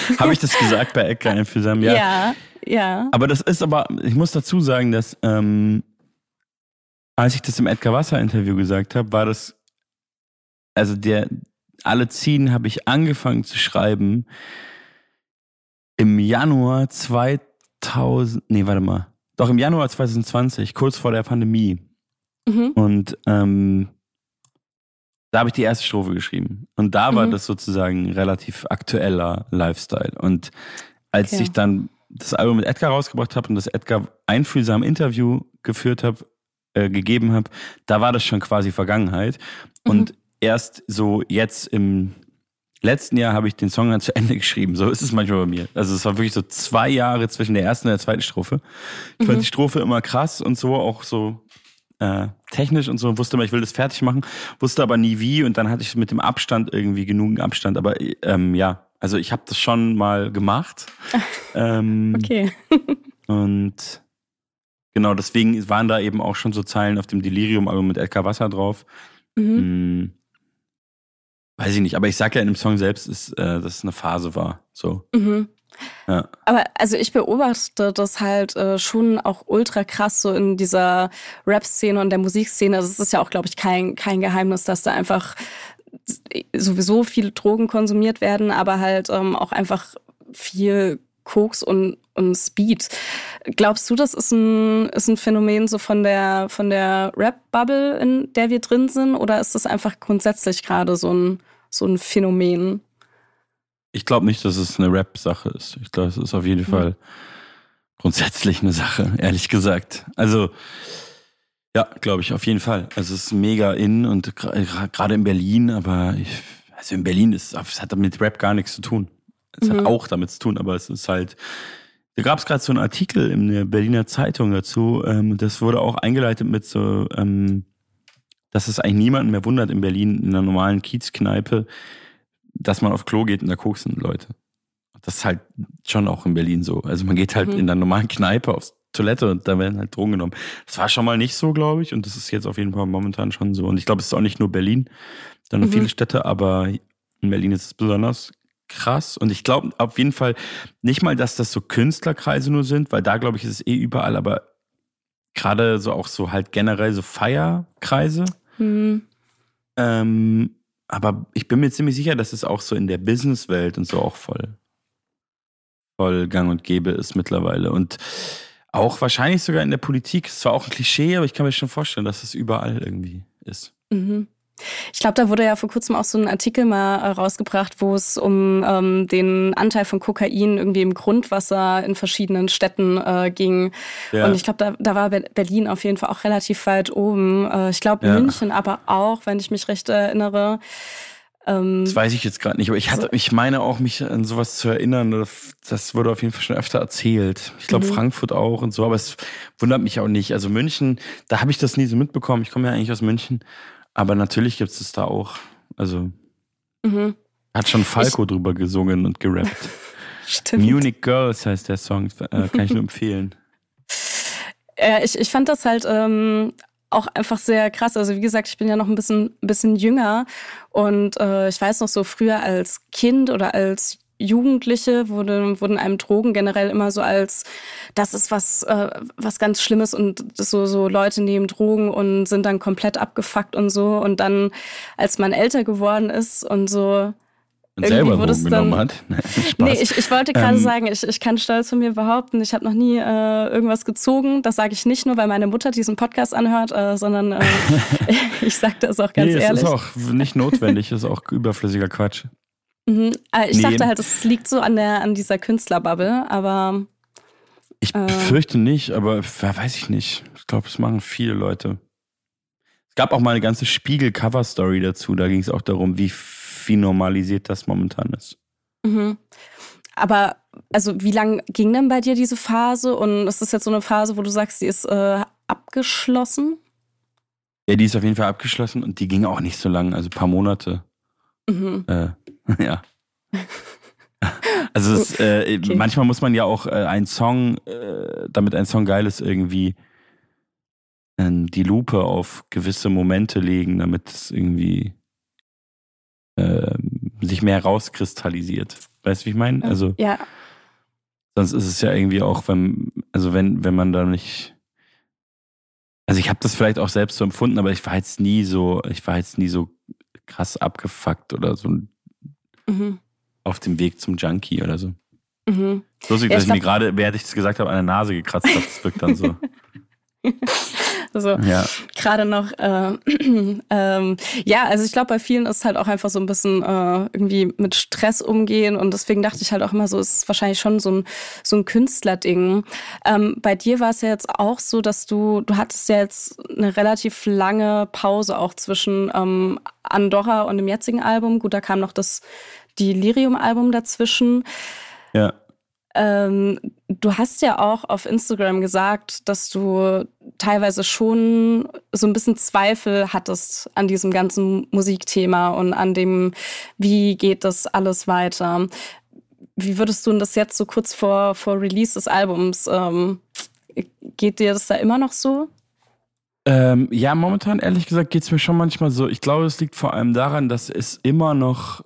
Typ. Habe ich das gesagt bei Edgar Einfühlsam? Ja. ja, ja. Aber das ist aber, ich muss dazu sagen, dass ähm, als ich das im Edgar Wasser Interview gesagt habe, war das, also der, alle ziehen habe ich angefangen zu schreiben im Januar 2000, nee, warte mal, doch im Januar 2020, kurz vor der Pandemie. Mhm. Und ähm, da habe ich die erste Strophe geschrieben. Und da war Mhm. das sozusagen relativ aktueller Lifestyle. Und als Okay. ich dann das Album mit Edgar rausgebracht habe und das Edgar einfühlsam Interview geführt habe, äh, gegeben habe, da war das schon quasi Vergangenheit. Und erst so jetzt im letzten Jahr habe ich den Song dann zu Ende geschrieben. So ist es manchmal bei mir. Also es war wirklich so zwei Jahre zwischen der ersten und der zweiten Strophe. Ich fand die Strophe immer krass und so, auch so äh, technisch und so, wusste immer, ich will das fertig machen, wusste aber nie wie und dann hatte ich mit dem Abstand irgendwie genug Abstand. Aber ähm, ja, also ich habe das schon mal gemacht. ähm, Okay. und genau, deswegen waren da eben auch schon so Zeilen auf dem Delirium-Album mit Edgar Wasser drauf. Mhm. Hm, weiß ich nicht, aber ich sag ja in dem Song selbst, ist, äh, dass es eine Phase war. So. Mhm. Ja. Aber also ich beobachte das halt äh, schon auch ultra krass so in dieser Rap-Szene und der Musikszene. Das ist ja auch, glaube ich, kein, kein Geheimnis, dass da einfach sowieso viele Drogen konsumiert werden, aber halt ähm, auch einfach viel Koks und, und Speed. Glaubst du, das ist ein, ist ein Phänomen so von der, von der Rap-Bubble, in der wir drin sind, oder ist das einfach grundsätzlich gerade so ein, so ein Phänomen? Ich glaube nicht, dass es eine Rap-Sache ist. Ich glaube, es ist auf jeden Fall grundsätzlich eine Sache, ehrlich gesagt. Also, Ja, glaube ich, auf jeden Fall. Also es ist mega in und gerade in Berlin, aber ich, also in Berlin ist es hat mit Rap gar nichts zu tun. Es mhm. hat auch damit zu tun, aber es ist halt. Da gab es gerade so einen Artikel in der Berliner Zeitung dazu. Ähm, das wurde auch eingeleitet mit so, ähm, dass es eigentlich niemanden mehr wundert in Berlin in einer normalen Kiezkneipe, dass man auf Klo geht und da koksen Leute. Das ist halt schon auch in Berlin so. Also man geht halt mhm. in einer normalen Kneipe aufs Toilette und da werden halt Drogen genommen. Das war schon mal nicht so, glaube ich, und das ist jetzt auf jeden Fall momentan schon so. Und ich glaube, es ist auch nicht nur Berlin, sondern mhm. viele Städte, aber in Berlin ist es besonders krass. Und ich glaube auf jeden Fall nicht mal, dass das so Künstlerkreise nur sind, weil da, glaube ich, ist es eh überall, aber gerade so auch so halt generell so Feierkreise. Mhm. Ähm, aber ich bin mir ziemlich sicher, dass es auch so in der Businesswelt und so auch voll, voll gang und gäbe ist mittlerweile. Und auch wahrscheinlich sogar in der Politik. Es war auch ein Klischee, aber ich kann mir schon vorstellen, dass es überall irgendwie ist. Mhm. Ich glaube, da wurde ja vor kurzem auch so ein Artikel mal äh, rausgebracht, wo es um ähm, den Anteil von Kokain irgendwie im Grundwasser in verschiedenen Städten äh, ging. Ja. Und ich glaube, da, da war Berlin auf jeden Fall auch relativ weit oben. Äh, ich glaube, ja. München aber auch, wenn ich mich recht erinnere. Ähm, das weiß ich jetzt gerade nicht, aber ich hatte, ich meine auch, mich an sowas zu erinnern. Das wurde auf jeden Fall schon öfter erzählt. Ich glaube, mhm. Frankfurt auch und so, aber es wundert mich auch nicht. Also München, da habe ich das nie so mitbekommen. Ich komme ja eigentlich aus München, aber natürlich gibt es da auch. Also mhm. hat schon Falco ich, drüber gesungen und gerappt. Stimmt. Munich Girls heißt der Song, äh, kann ich nur empfehlen. Ja, ich, ich fand das halt ähm, auch einfach sehr krass. Also wie gesagt, ich bin ja noch ein bisschen, bisschen jünger und äh, ich weiß noch so früher als Kind oder als Jugendliche wurde, wurden einem Drogen generell immer so als, das ist was, äh, was ganz Schlimmes und so, so Leute nehmen Drogen und sind dann komplett abgefuckt und so. Und dann, als man älter geworden ist und so und selber Drogen genommen hat. nee, ich, ich wollte gerade ähm, sagen, ich, ich kann stolz von mir behaupten, ich habe noch nie äh, irgendwas gezogen. Das sage ich nicht nur, weil meine Mutter diesen Podcast anhört, äh, sondern äh, ich sage das auch ganz nee, ehrlich. Das ist auch nicht notwendig, das ist auch überflüssiger Quatsch. Mhm. Äh, ich nee. dachte halt, es liegt so an, der, an dieser Künstlerbubble, aber. Ich äh, befürchte nicht, aber weiß ich nicht. Ich glaube, es machen viele Leute. Es gab auch mal eine ganze Spiegel-Cover-Story dazu. Da ging es auch darum, wie wie normalisiert das momentan ist. Mhm. Aber also wie lang ging denn bei dir diese Phase? Und ist das jetzt so eine Phase, wo du sagst, die ist äh, abgeschlossen? Ja, die ist auf jeden Fall abgeschlossen und die ging auch nicht so lang, also ein paar Monate. Mhm. Äh, ja. also es, äh, okay. manchmal muss man ja auch äh, einen Song, äh, damit ein Song geil ist, irgendwie ähm, die Lupe auf gewisse Momente legen, damit es irgendwie äh, sich mehr rauskristallisiert. Weißt du, wie ich meine? Also, ja. Sonst ist es ja irgendwie auch, wenn, also wenn, wenn man da nicht. Also ich habe das vielleicht auch selbst so empfunden, aber ich war jetzt nie so, ich war jetzt nie so krass abgefuckt oder so mhm. auf dem Weg zum Junkie oder so. Mhm. Lustig, ja, dass ich, ich mir gerade, während ich das gesagt habe, an der Nase gekratzt habe. Das wirkt dann so. Also ja. gerade noch, äh, ähm, ja, also ich glaube, bei vielen ist halt auch einfach so ein bisschen äh, irgendwie mit Stress umgehen und deswegen dachte ich halt auch immer so, es ist wahrscheinlich schon so ein, so ein Künstlerding. Ähm, bei dir war es ja jetzt auch so, dass du, du hattest ja jetzt eine relativ lange Pause auch zwischen ähm, Andorra und dem jetzigen Album. Gut, da kam noch das Delirium-Album dazwischen. Ja. Ähm, du hast ja auch auf Instagram gesagt, dass du teilweise schon so ein bisschen Zweifel hattest an diesem ganzen Musikthema und an dem, wie geht das alles weiter. Wie würdest du das jetzt so kurz vor, vor Release des Albums, ähm, geht dir das da immer noch so? Ähm, ja, momentan ehrlich gesagt geht es mir schon manchmal so. Ich glaube, es liegt vor allem daran, dass es immer noch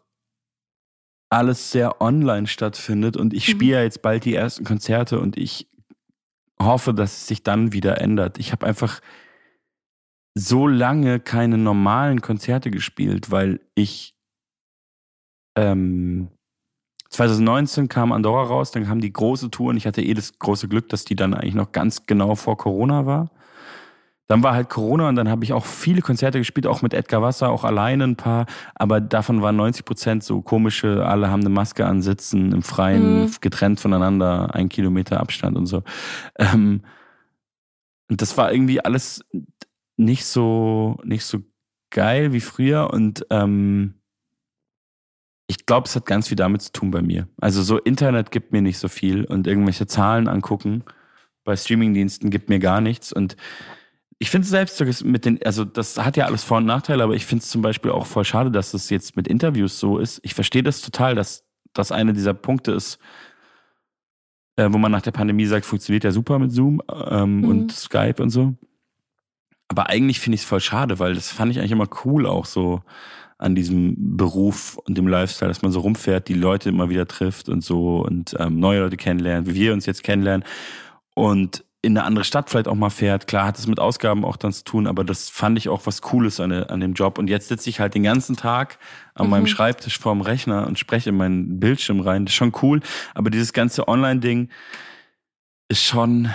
alles sehr online stattfindet und ich mhm. spiele ja jetzt bald die ersten Konzerte und ich hoffe, dass es sich dann wieder ändert. Ich habe einfach so lange keine normalen Konzerte gespielt, weil ich ähm, 2019 kam Andorra raus, dann kam die große Tour und ich hatte eh das große Glück, dass die dann eigentlich noch ganz genau vor Corona war. Dann war halt Corona und dann habe ich auch viele Konzerte gespielt, auch mit Edgar Wasser, auch alleine ein paar. Aber davon waren 90 Prozent so komische, alle haben eine Maske an, sitzen im Freien, mhm. getrennt voneinander, ein Kilometer Abstand und so. Ähm, und das war irgendwie alles, nicht so, nicht so geil wie früher und ähm, ich glaube, es hat ganz viel damit zu tun bei mir. Also so Internet gibt mir nicht so viel und irgendwelche Zahlen angucken bei Streamingdiensten gibt mir gar nichts und ich finde es selbst mit den, also das hat ja alles Vor- und Nachteile, aber ich finde es zum Beispiel auch voll schade, dass es jetzt mit Interviews so ist. Ich verstehe das total, dass das eine dieser Punkte ist, äh, wo man nach der Pandemie sagt, funktioniert ja super mit Zoom ähm, mhm. und Skype und so. Aber eigentlich finde ich es voll schade, weil das fand ich eigentlich immer cool auch so an diesem Beruf und dem Lifestyle, dass man so rumfährt, die Leute immer wieder trifft und so und ähm, neue Leute kennenlernt, wie wir uns jetzt kennenlernen. Und in eine andere Stadt vielleicht auch mal fährt. Klar hat es mit Ausgaben auch dann zu tun, aber das fand ich auch was Cooles an, an dem Job. Und jetzt sitze ich halt den ganzen Tag an mhm. meinem Schreibtisch vorm Rechner und spreche in meinen Bildschirm rein. Das ist schon cool. Aber dieses ganze Online-Ding ist schon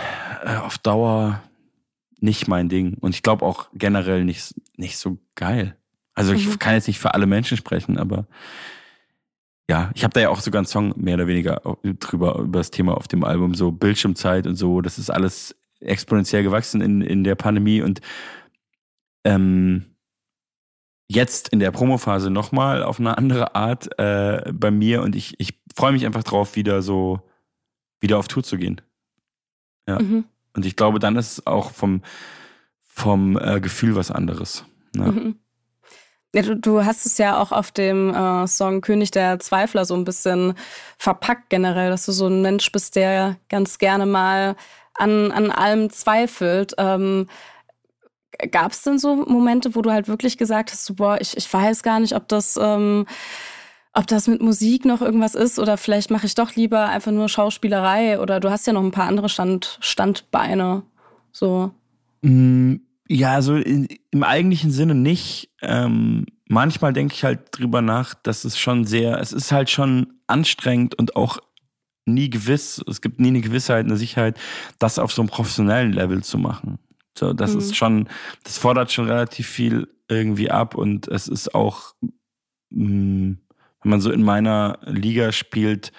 äh, auf Dauer nicht mein Ding. Und ich glaube auch generell nicht, nicht so geil. Also ich mhm. kann jetzt nicht für alle Menschen sprechen, aber ja, ich habe da ja auch sogar einen Song mehr oder weniger drüber, über das Thema auf dem Album, so Bildschirmzeit und so. Das ist alles exponentiell gewachsen in, in der Pandemie und ähm, jetzt in der Promophase nochmal auf eine andere Art äh, bei mir und ich, ich freue mich einfach drauf, wieder so, wieder auf Tour zu gehen. Ja. Mhm. Und ich glaube, dann ist es auch vom, vom äh, Gefühl was anderes. Ja. Mhm. Ja, du, du, hast es ja auch auf dem äh, Song König der Zweifler so ein bisschen verpackt generell, dass du so ein Mensch bist, der ganz gerne mal an, an allem zweifelt. Ähm, Gab es denn so Momente, wo du halt wirklich gesagt hast, so, boah, ich, ich weiß gar nicht, ob das, ähm, ob das mit Musik noch irgendwas ist oder vielleicht mache ich doch lieber einfach nur Schauspielerei oder du hast ja noch ein paar andere Stand, Standbeine. So. Mm, ja, also in, im eigentlichen Sinne nicht. Ähm, manchmal denke ich halt drüber nach, dass es schon sehr, es ist halt schon anstrengend und auch nie gewiss, es gibt nie eine Gewissheit, eine Sicherheit, das auf so einem professionellen Level zu machen. So, das mhm. ist schon, das fordert schon relativ viel irgendwie ab und es ist auch, mh, mm, wenn man so in meiner Liga spielt,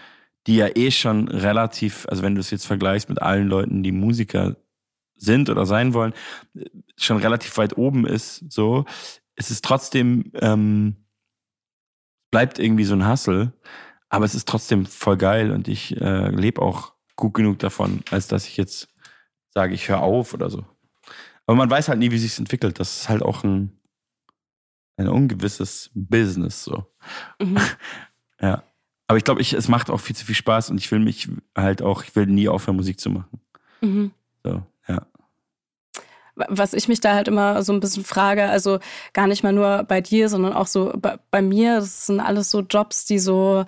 die ja eh schon relativ, also wenn du es jetzt vergleichst mit allen Leuten, die Musiker sind oder sein wollen, schon relativ weit oben ist, so, es ist trotzdem, ähm, bleibt irgendwie so ein Hassel, aber es ist trotzdem voll geil und ich äh, lebe auch gut genug davon, als dass ich jetzt sage, ich höre auf oder so. Aber man weiß halt nie, wie sich entwickelt. Das ist halt auch ein, ein ungewisses Business so. Mhm. ja. Aber ich glaube, ich, es macht auch viel zu viel Spaß und ich will mich halt auch, ich will nie aufhören, Musik zu machen. Mhm. So, was ich mich da halt immer so ein bisschen frage, also gar nicht mal nur bei dir, sondern auch so bei, bei mir, das sind alles so Jobs, die so,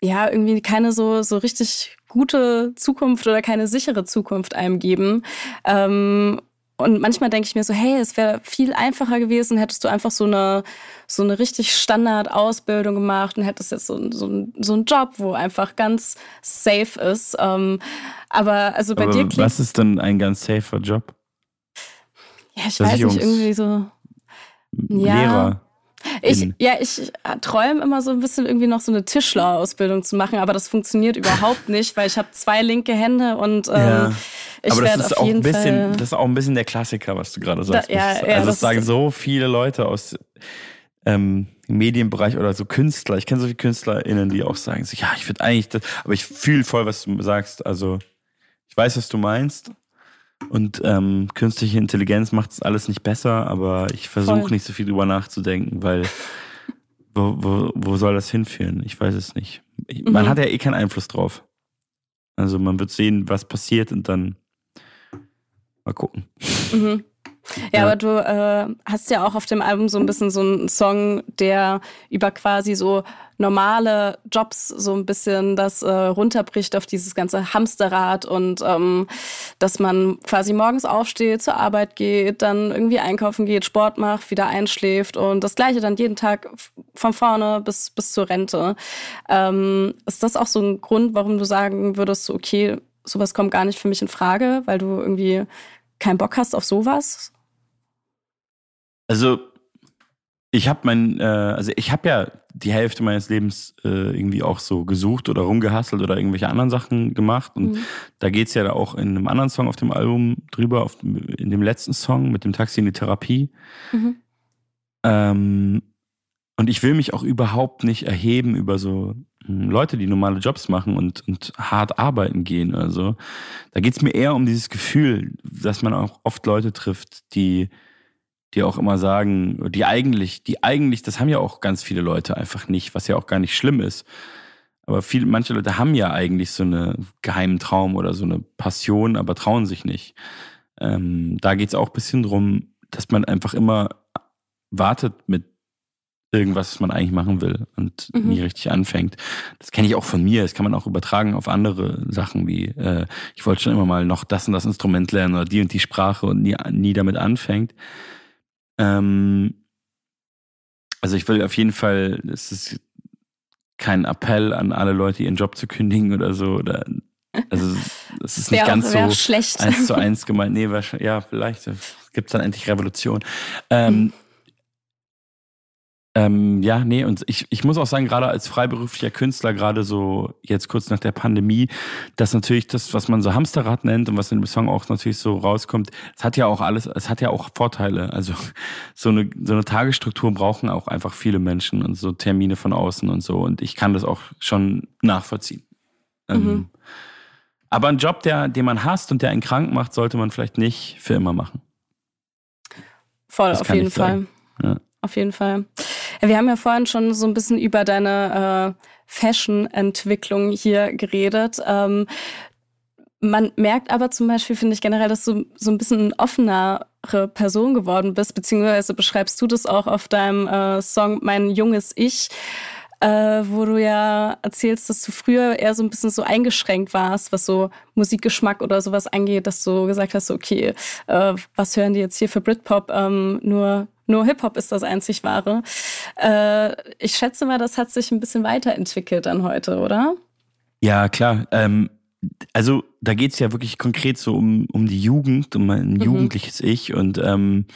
ja, irgendwie keine so, so richtig gute Zukunft oder keine sichere Zukunft einem geben. Ähm, und manchmal denke ich mir so, hey, es wäre viel einfacher gewesen, hättest du einfach so eine, so eine richtig Standard-Ausbildung gemacht und hättest jetzt so, so, so einen Job, wo einfach ganz safe ist. Ähm, aber also bei aber dir Was ist denn ein ganz safer Job? Ja, ich weiß nicht, irgendwie so. Ja. Lehrer. Ich, ja, ich träume immer so ein bisschen irgendwie noch so eine Tischlerausbildung zu machen, aber das funktioniert überhaupt nicht, weil ich habe zwei linke Hände und ähm, ja. ich aber das ist auch ein bisschen, Fall, das ist auch ein bisschen der Klassiker, was du gerade sagst. Da, ja, ja, also das, das sagen so viele Leute aus ähm, Medienbereich oder so Künstler. Ich kenne so viele KünstlerInnen, die auch sagen, so, ja, ich würde eigentlich das, aber ich fühle voll, was du sagst. Also ich weiß, was du meinst. Und ähm, künstliche Intelligenz macht es alles nicht besser, aber ich versuche nicht so viel drüber nachzudenken, weil wo, wo, wo soll das hinführen? Ich weiß es nicht. Man mhm. hat ja eh keinen Einfluss drauf. Also man wird sehen, was passiert und dann mal gucken. Mhm. Ja, ja, aber du äh, hast ja auch auf dem Album so ein bisschen so einen Song, der über quasi so normale Jobs so ein bisschen das äh, runterbricht auf dieses ganze Hamsterrad und ähm, dass man quasi morgens aufsteht, zur Arbeit geht, dann irgendwie einkaufen geht, Sport macht, wieder einschläft und das gleiche dann jeden Tag von vorne bis, bis zur Rente. Ähm, ist das auch so ein Grund, warum du sagen würdest, okay, sowas kommt gar nicht für mich in Frage, weil du irgendwie keinen Bock hast auf sowas? Also ich habe mein, äh, also ich habe ja die Hälfte meines Lebens äh, irgendwie auch so gesucht oder rumgehasselt oder irgendwelche anderen Sachen gemacht. Und mhm. da geht's ja auch in einem anderen Song auf dem Album drüber, auf, in dem letzten Song mit dem Taxi in die Therapie. Mhm. Ähm, und ich will mich auch überhaupt nicht erheben über so hm, Leute, die normale Jobs machen und, und hart arbeiten gehen. Also da geht's mir eher um dieses Gefühl, dass man auch oft Leute trifft, die die auch immer sagen, die eigentlich, die eigentlich, das haben ja auch ganz viele Leute einfach nicht, was ja auch gar nicht schlimm ist. Aber viele, manche Leute haben ja eigentlich so einen geheimen Traum oder so eine Passion, aber trauen sich nicht. Ähm, da geht's auch bisschen drum, dass man einfach immer wartet mit irgendwas, was man eigentlich machen will und mhm. nie richtig anfängt. Das kenne ich auch von mir. Das kann man auch übertragen auf andere Sachen wie, äh, ich wollte schon immer mal noch das und das Instrument lernen oder die und die Sprache und nie, nie damit anfängt. Ähm, also ich will auf jeden Fall, es ist kein Appell an alle Leute, ihren Job zu kündigen oder so. Oder, also es ist nicht ganz so schlecht. eins zu eins gemeint. Nee, ja, vielleicht gibt es dann endlich Revolution. Ähm, hm. Ähm, ja, nee, und ich, ich muss auch sagen, gerade als freiberuflicher Künstler, gerade so jetzt kurz nach der Pandemie, dass natürlich das, was man so Hamsterrad nennt und was in dem Song auch natürlich so rauskommt, es hat ja auch alles, es hat ja auch Vorteile. Also so eine, so eine Tagesstruktur brauchen auch einfach viele Menschen und so Termine von außen und so. Und ich kann das auch schon nachvollziehen. Ähm, mhm. aber ein Job, der, den man hasst und der einen krank macht, sollte man vielleicht nicht für immer machen. Voll, das auf jeden Fall. Ja. Auf jeden Fall. Wir haben ja vorhin schon so ein bisschen über deine äh, Fashion-Entwicklung hier geredet. Ähm, man merkt aber zum Beispiel, finde ich generell, dass du so ein bisschen offenere Person geworden bist, beziehungsweise beschreibst du das auch auf deinem äh, Song Mein junges Ich, äh, wo du ja erzählst, dass du früher eher so ein bisschen so eingeschränkt warst, was so Musikgeschmack oder sowas angeht, dass du gesagt hast, okay, äh, was hören die jetzt hier für Britpop? Ähm, nur nur Hip-Hop ist das einzig wahre. Äh, ich schätze mal, das hat sich ein bisschen weiterentwickelt dann heute, oder? Ja, klar. Ähm, also da geht es ja wirklich konkret so um, um die Jugend, um mein mhm. jugendliches Ich. Und ähm,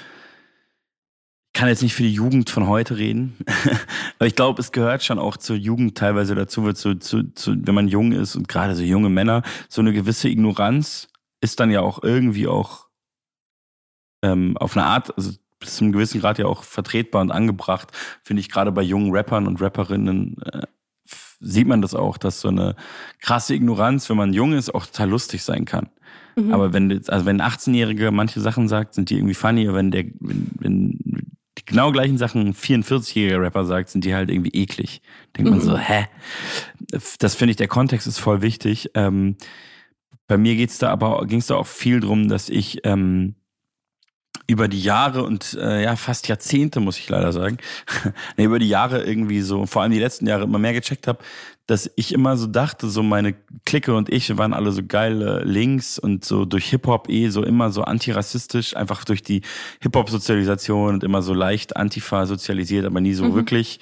kann jetzt nicht für die Jugend von heute reden. Aber ich glaube, es gehört schon auch zur Jugend teilweise dazu, wird so, zu, zu, wenn man jung ist und gerade so junge Männer, so eine gewisse Ignoranz ist dann ja auch irgendwie auch ähm, auf eine Art, also bis zu einem gewissen Grad ja auch vertretbar und angebracht, finde ich gerade bei jungen Rappern und Rapperinnen äh, sieht man das auch, dass so eine krasse Ignoranz, wenn man jung ist, auch total lustig sein kann. Mhm. Aber wenn, also wenn ein 18-Jähriger manche Sachen sagt, sind die irgendwie funny, wenn der, wenn, wenn genau gleichen Sachen ein 44-jähriger Rapper sagt, sind die halt irgendwie eklig. Denkt mhm. man so, hä? Das finde ich, der Kontext ist voll wichtig. Ähm, bei mir geht's da aber, ging es da auch viel drum, dass ich ähm, über die Jahre und äh, ja fast Jahrzehnte muss ich leider sagen, über die Jahre irgendwie so, vor allem die letzten Jahre immer mehr gecheckt habe, dass ich immer so dachte, so meine Clique und ich wir waren alle so geile Links und so durch Hip-Hop eh so immer so antirassistisch, einfach durch die Hip-Hop-Sozialisation und immer so leicht Antifa sozialisiert, aber nie so mhm. wirklich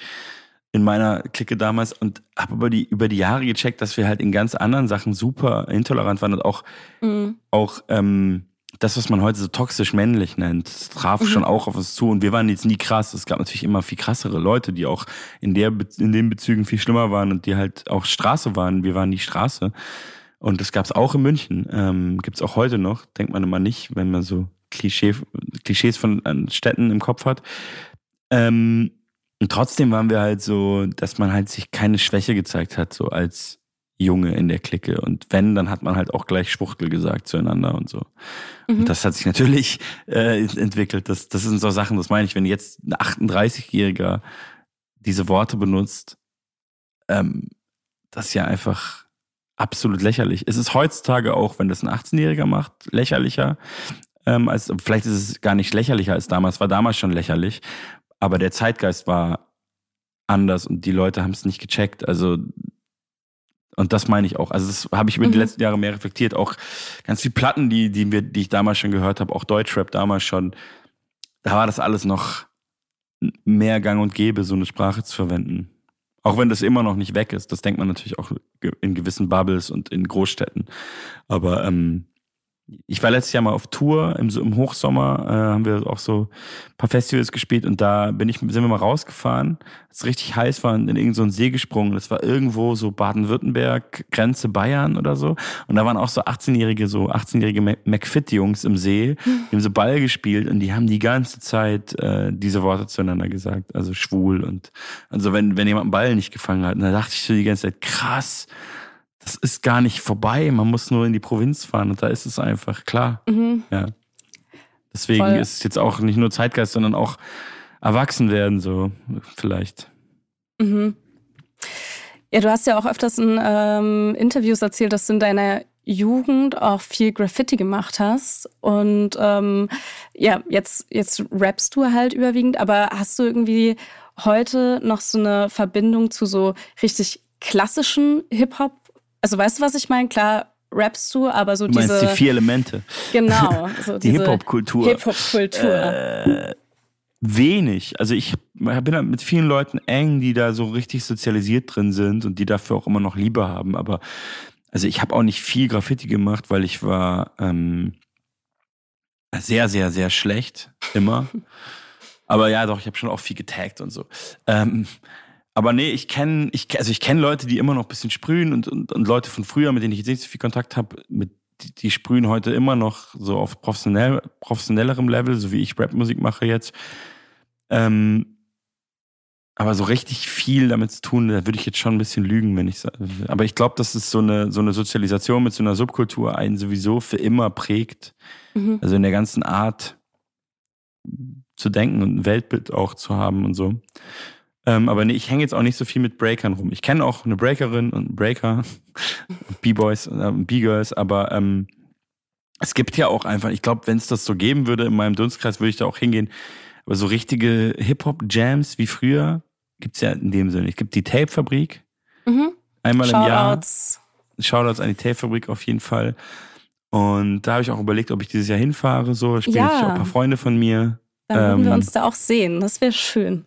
in meiner Clique damals und habe über die über die Jahre gecheckt, dass wir halt in ganz anderen Sachen super intolerant waren und auch mhm. auch ähm, das, was man heute so toxisch männlich nennt, traf mhm. schon auch auf uns zu. Und wir waren jetzt nie krass. Es gab natürlich immer viel krassere Leute, die auch in, der, in den Bezügen viel schlimmer waren und die halt auch Straße waren. Wir waren die Straße. Und das gab es auch in München. Ähm, Gibt es auch heute noch. Denkt man immer nicht, wenn man so Klischee, Klischees von Städten im Kopf hat. Ähm, und trotzdem waren wir halt so, dass man halt sich keine Schwäche gezeigt hat, so als Junge in der Clique. Und wenn, dann hat man halt auch gleich Schwuchtel gesagt zueinander und so. Mhm. Und das hat sich natürlich äh, entwickelt. Das, das sind so Sachen, das meine ich, wenn jetzt ein 38-Jähriger diese Worte benutzt, ähm, das ist ja einfach absolut lächerlich. Es ist heutzutage auch, wenn das ein 18-Jähriger macht, lächerlicher. Ähm, als, vielleicht ist es gar nicht lächerlicher als damals, war damals schon lächerlich. Aber der Zeitgeist war anders und die Leute haben es nicht gecheckt. Also und das meine ich auch. Also das habe ich über mhm. die letzten Jahre mehr reflektiert. Auch ganz viele Platten, die, die, wir, die ich damals schon gehört habe, auch Deutschrap damals schon, da war das alles noch mehr gang und gäbe, so eine Sprache zu verwenden. Auch wenn das immer noch nicht weg ist. Das denkt man natürlich auch in gewissen Bubbles und in Großstädten. Aber ähm, ich war letztes Jahr mal auf Tour im, im Hochsommer, äh, haben wir auch so ein paar Festivals gespielt und da bin ich, sind wir mal rausgefahren, es richtig heiß war und in irgendeinen so See gesprungen. Das war irgendwo so Baden-Württemberg, Grenze Bayern oder so. Und da waren auch so 18-jährige, so 18-jährige McFit-Jungs im See, die haben so Ball gespielt und die haben die ganze Zeit äh, diese Worte zueinander gesagt. Also schwul und also wenn, wenn jemand einen Ball nicht gefangen hat. Und da dachte ich so die ganze Zeit, krass das ist gar nicht vorbei. Man muss nur in die Provinz fahren und da ist es einfach klar. Mhm. Ja. Deswegen Voll. ist es jetzt auch nicht nur Zeitgeist, sondern auch erwachsen werden, so vielleicht. Mhm. Ja, du hast ja auch öfters in ähm, Interviews erzählt, dass du in deiner Jugend auch viel Graffiti gemacht hast. Und ähm, ja, jetzt, jetzt rappst du halt überwiegend, aber hast du irgendwie heute noch so eine Verbindung zu so richtig klassischen Hip-Hop also weißt du, was ich meine? Klar, rappst du, aber so du meinst diese. die vier Elemente. Genau. So die Hip-Hop-Kultur. Hip-Hop-Kultur. Äh, wenig. Also ich bin halt mit vielen Leuten eng, die da so richtig sozialisiert drin sind und die dafür auch immer noch Liebe haben. Aber also ich habe auch nicht viel Graffiti gemacht, weil ich war ähm, sehr, sehr, sehr schlecht immer. Aber ja, doch, ich habe schon auch viel getaggt und so. Ähm, aber nee, ich kenne, ich, also ich kenne Leute, die immer noch ein bisschen sprühen und, und, und Leute von früher, mit denen ich jetzt nicht so viel Kontakt habe, mit die, die sprühen heute immer noch so auf professionell, professionellerem Level, so wie ich Rapmusik mache jetzt. Ähm, aber so richtig viel damit zu tun, da würde ich jetzt schon ein bisschen lügen, wenn ich sage. Aber ich glaube, dass es so eine, so eine Sozialisation mit so einer Subkultur einen sowieso für immer prägt. Mhm. Also in der ganzen Art zu denken und ein Weltbild auch zu haben und so. Ähm, aber nee, ich hänge jetzt auch nicht so viel mit Breakern rum. Ich kenne auch eine Breakerin und einen Breaker, B-Boys und äh, B-Girls, aber ähm, es gibt ja auch einfach, ich glaube, wenn es das so geben würde in meinem Dunstkreis, würde ich da auch hingehen. Aber so richtige Hip-Hop-Jams wie früher gibt's ja in dem Sinne. Es gibt die Tape-Fabrik. Mhm. Einmal Shoutouts. im Jahr. Shoutouts an die Tape-Fabrik auf jeden Fall. Und da habe ich auch überlegt, ob ich dieses Jahr hinfahre. So, spiele ja. ich auch ein paar Freunde von mir. Dann würden ähm, wir uns da auch sehen. Das wäre schön.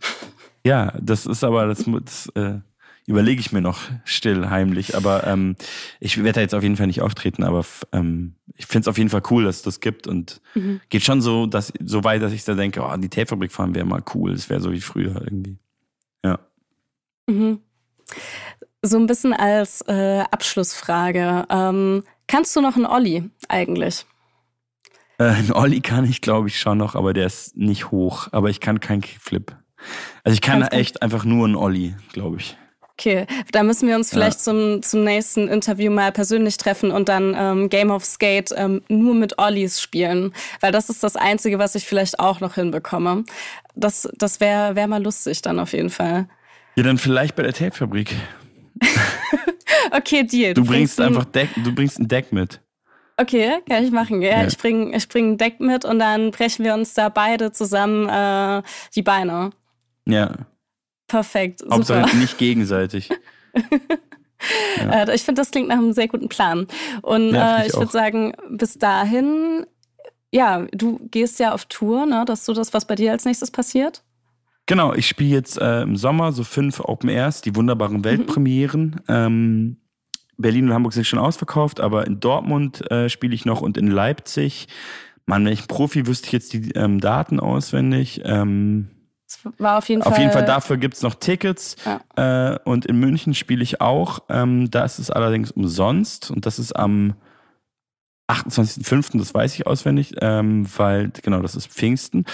Ja, das ist aber, das, das äh, überlege ich mir noch still, heimlich. Aber ähm, ich werde da jetzt auf jeden Fall nicht auftreten, aber ähm, ich finde es auf jeden Fall cool, dass es das gibt und mhm. geht schon so, dass, so weit, dass ich da denke, oh, die Tapefabrik fahren wäre mal cool. Das wäre so wie früher irgendwie. Ja. Mhm. So ein bisschen als äh, Abschlussfrage. Ähm, kannst du noch einen Olli eigentlich? Äh, einen Olli kann ich, glaube ich, schon noch, aber der ist nicht hoch. Aber ich kann keinen Kickflip. Also ich kann echt einfach nur einen Olli, glaube ich. Okay, da müssen wir uns vielleicht ja. zum, zum nächsten Interview mal persönlich treffen und dann ähm, Game of Skate ähm, nur mit Ollies spielen. Weil das ist das Einzige, was ich vielleicht auch noch hinbekomme. Das, das wäre wär mal lustig dann auf jeden Fall. Ja, dann vielleicht bei der Tapefabrik. okay, Deal. Du, du bringst, bringst einfach Deck, du bringst ein Deck mit. Okay, kann ich machen. Ja, ja. ich bringe ich bring ein Deck mit und dann brechen wir uns da beide zusammen äh, die Beine. Ja. Perfekt. Super. Hauptsache nicht gegenseitig. ja. Äh, ich finde, das klingt nach einem sehr guten Plan. Und ja, äh, ich, ich würde sagen, bis dahin, ja, du gehst ja auf Tour, ne? Das ist so das, was bei dir als nächstes passiert. Genau, ich spiele jetzt äh, im Sommer so fünf Open Airs, die wunderbaren mhm. Weltpremieren. Mhm. Ähm, Berlin und Hamburg sind schon ausverkauft, aber in Dortmund äh, spiele ich noch und in Leipzig. Mann, wenn ich Profi wüsste ich jetzt die ähm, Daten auswendig. Ähm, war auf jeden Fall. Auf jeden Fall dafür gibt's noch Tickets. Ja. Äh, und in München spiele ich auch. Ähm, da ist es allerdings umsonst. Und das ist am 28.05., das weiß ich auswendig, ähm, weil, genau, das ist Pfingsten.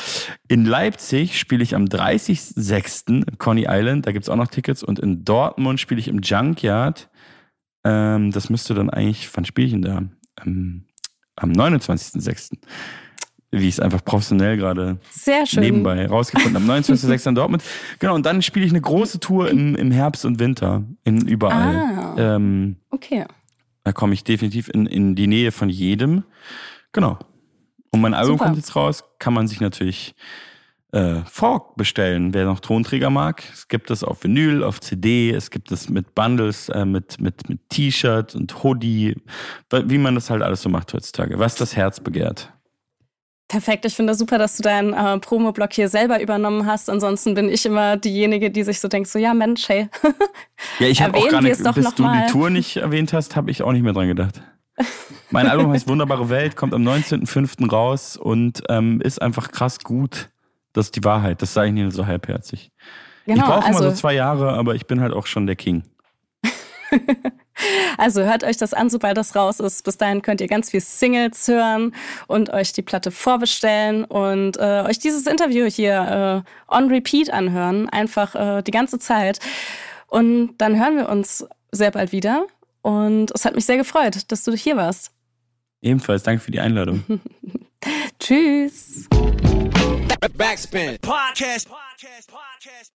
In Leipzig spiele ich am 30.06. im Coney Island, da gibt's auch noch Tickets. Und in Dortmund spiele ich im Junkyard. Ähm, das müsste dann eigentlich, wann spiele ich denn da? Ähm, am 29.06 wie ich es einfach professionell gerade nebenbei rausgefunden habe. 29.06. in Dortmund. Genau, und dann spiele ich eine große Tour im, im Herbst und Winter, in überall. Ah, ähm, okay. Da komme ich definitiv in, in die Nähe von jedem. Genau. Und mein Album Super. kommt jetzt raus, kann man sich natürlich äh, vorbestellen, wer noch Tonträger mag. Es gibt es auf Vinyl, auf CD, es gibt es mit Bundles, äh, mit, mit, mit T-Shirt und Hoodie, wie man das halt alles so macht heutzutage, was das Herz begehrt. Perfekt, ich finde das super, dass du deinen äh, Promo-Blog hier selber übernommen hast. Ansonsten bin ich immer diejenige, die sich so denkt, so ja Mensch, hey. ja, ich habe auch gar nicht, bis du mal. die Tour nicht erwähnt hast, habe ich auch nicht mehr dran gedacht. Mein Album heißt Wunderbare Welt, kommt am 19.05. raus und ähm, ist einfach krass gut. Das ist die Wahrheit. Das sage ich nicht so halbherzig. Genau, ich brauche also, immer so zwei Jahre, aber ich bin halt auch schon der King. Also hört euch das an, sobald das raus ist. Bis dahin könnt ihr ganz viel Singles hören und euch die Platte vorbestellen und äh, euch dieses Interview hier äh, on repeat anhören, einfach äh, die ganze Zeit. Und dann hören wir uns sehr bald wieder. Und es hat mich sehr gefreut, dass du hier warst. Ebenfalls, danke für die Einladung. Tschüss. Backspin. Podcast. Podcast. Podcast.